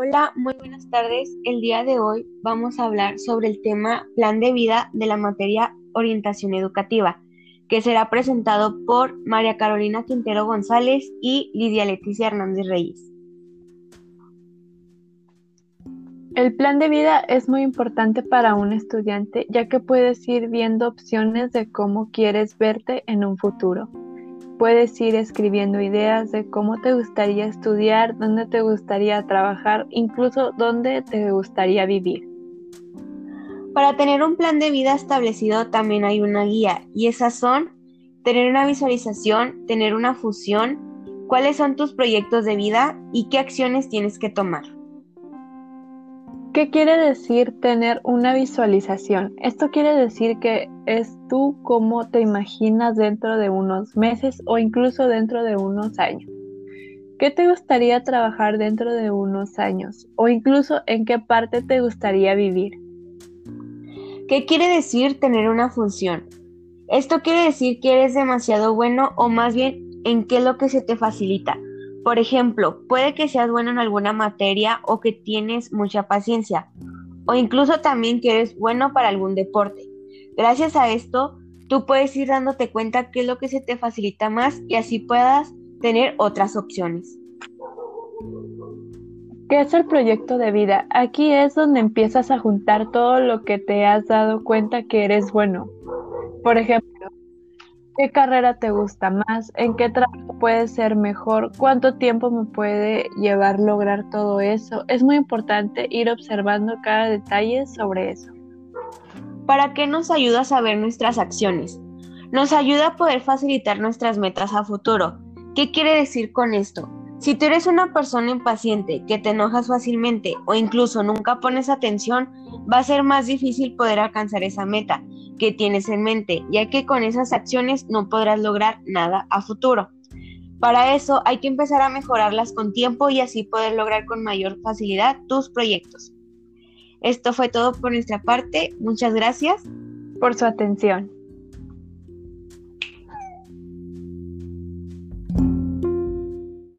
Hola, muy buenas tardes. El día de hoy vamos a hablar sobre el tema plan de vida de la materia orientación educativa, que será presentado por María Carolina Quintero González y Lidia Leticia Hernández Reyes. El plan de vida es muy importante para un estudiante ya que puedes ir viendo opciones de cómo quieres verte en un futuro. Puedes ir escribiendo ideas de cómo te gustaría estudiar, dónde te gustaría trabajar, incluso dónde te gustaría vivir. Para tener un plan de vida establecido también hay una guía y esas son tener una visualización, tener una fusión, cuáles son tus proyectos de vida y qué acciones tienes que tomar. ¿Qué quiere decir tener una visualización? Esto quiere decir que es tú cómo te imaginas dentro de unos meses o incluso dentro de unos años. ¿Qué te gustaría trabajar dentro de unos años? O incluso en qué parte te gustaría vivir. ¿Qué quiere decir tener una función? Esto quiere decir que eres demasiado bueno o más bien en qué es lo que se te facilita. Por ejemplo, puede que seas bueno en alguna materia o que tienes mucha paciencia, o incluso también que eres bueno para algún deporte. Gracias a esto, tú puedes ir dándote cuenta qué es lo que se te facilita más y así puedas tener otras opciones. ¿Qué es el proyecto de vida? Aquí es donde empiezas a juntar todo lo que te has dado cuenta que eres bueno. Por ejemplo, ¿Qué carrera te gusta más? ¿En qué trabajo puedes ser mejor? ¿Cuánto tiempo me puede llevar lograr todo eso? Es muy importante ir observando cada detalle sobre eso. ¿Para qué nos ayuda a saber nuestras acciones? Nos ayuda a poder facilitar nuestras metas a futuro. ¿Qué quiere decir con esto? Si tú eres una persona impaciente, que te enojas fácilmente o incluso nunca pones atención, va a ser más difícil poder alcanzar esa meta que tienes en mente, ya que con esas acciones no podrás lograr nada a futuro. Para eso hay que empezar a mejorarlas con tiempo y así poder lograr con mayor facilidad tus proyectos. Esto fue todo por nuestra parte. Muchas gracias por su atención.